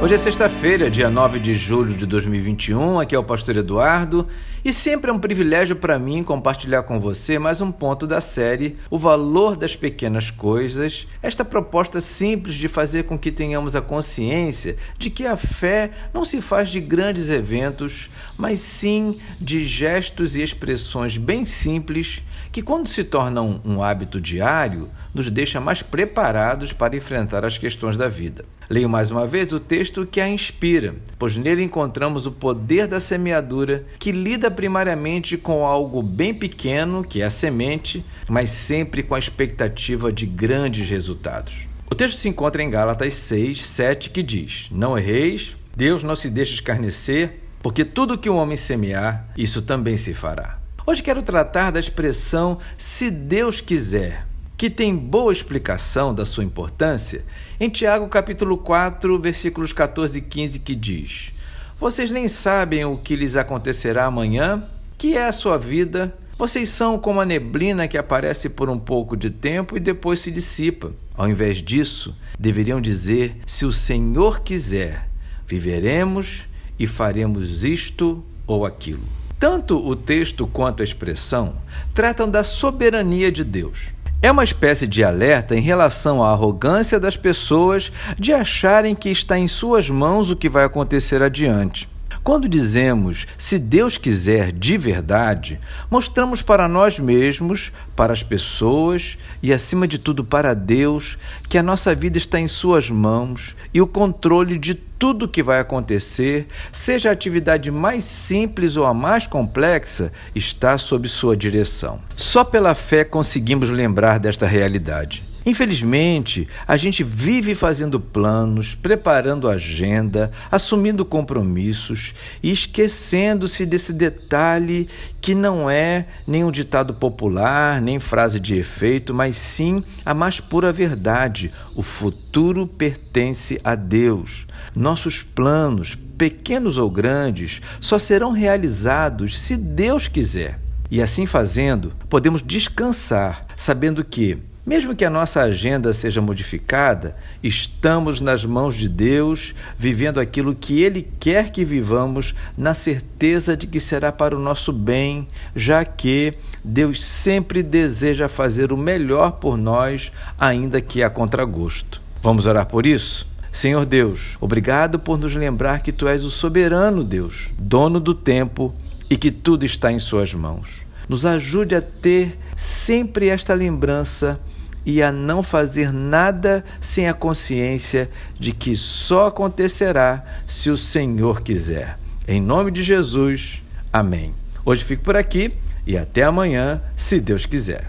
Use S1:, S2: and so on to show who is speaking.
S1: Hoje é sexta-feira, dia 9 de julho de 2021. Aqui é o Pastor Eduardo e sempre é um privilégio para mim compartilhar com você mais um ponto da série O Valor das Pequenas Coisas. Esta proposta simples de fazer com que tenhamos a consciência de que a fé não se faz de grandes eventos, mas sim de gestos e expressões bem simples que, quando se tornam um hábito diário, nos deixa mais preparados para enfrentar as questões da vida. Leio mais uma vez o texto que a inspira, pois nele encontramos o poder da semeadura que lida primariamente com algo bem pequeno, que é a semente, mas sempre com a expectativa de grandes resultados. O texto se encontra em Gálatas 6, 7, que diz: Não erreis, Deus não se deixa escarnecer, porque tudo que o homem semear, isso também se fará. Hoje quero tratar da expressão se Deus quiser, que tem boa explicação da sua importância em Tiago capítulo 4, versículos 14 e 15, que diz: Vocês nem sabem o que lhes acontecerá amanhã, que é a sua vida. Vocês são como a neblina que aparece por um pouco de tempo e depois se dissipa. Ao invés disso, deveriam dizer: Se o Senhor quiser, viveremos e faremos isto ou aquilo. Tanto o texto quanto a expressão tratam da soberania de Deus. É uma espécie de alerta em relação à arrogância das pessoas de acharem que está em suas mãos o que vai acontecer adiante. Quando dizemos se Deus quiser de verdade, mostramos para nós mesmos, para as pessoas e, acima de tudo, para Deus, que a nossa vida está em Suas mãos e o controle de tudo que vai acontecer, seja a atividade mais simples ou a mais complexa, está sob sua direção. Só pela fé conseguimos lembrar desta realidade. Infelizmente, a gente vive fazendo planos, preparando agenda, assumindo compromissos e esquecendo-se desse detalhe que não é nem um ditado popular, nem frase de efeito, mas sim a mais pura verdade: o futuro pertence a Deus. Nossos planos, pequenos ou grandes, só serão realizados se Deus quiser. E assim fazendo, podemos descansar, sabendo que mesmo que a nossa agenda seja modificada, estamos nas mãos de Deus, vivendo aquilo que Ele quer que vivamos, na certeza de que será para o nosso bem, já que Deus sempre deseja fazer o melhor por nós, ainda que a contragosto. Vamos orar por isso? Senhor Deus, obrigado por nos lembrar que Tu és o soberano Deus, dono do tempo e que tudo está em Suas mãos. Nos ajude a ter sempre esta lembrança e a não fazer nada sem a consciência de que só acontecerá se o Senhor quiser. Em nome de Jesus, amém. Hoje fico por aqui e até amanhã, se Deus quiser.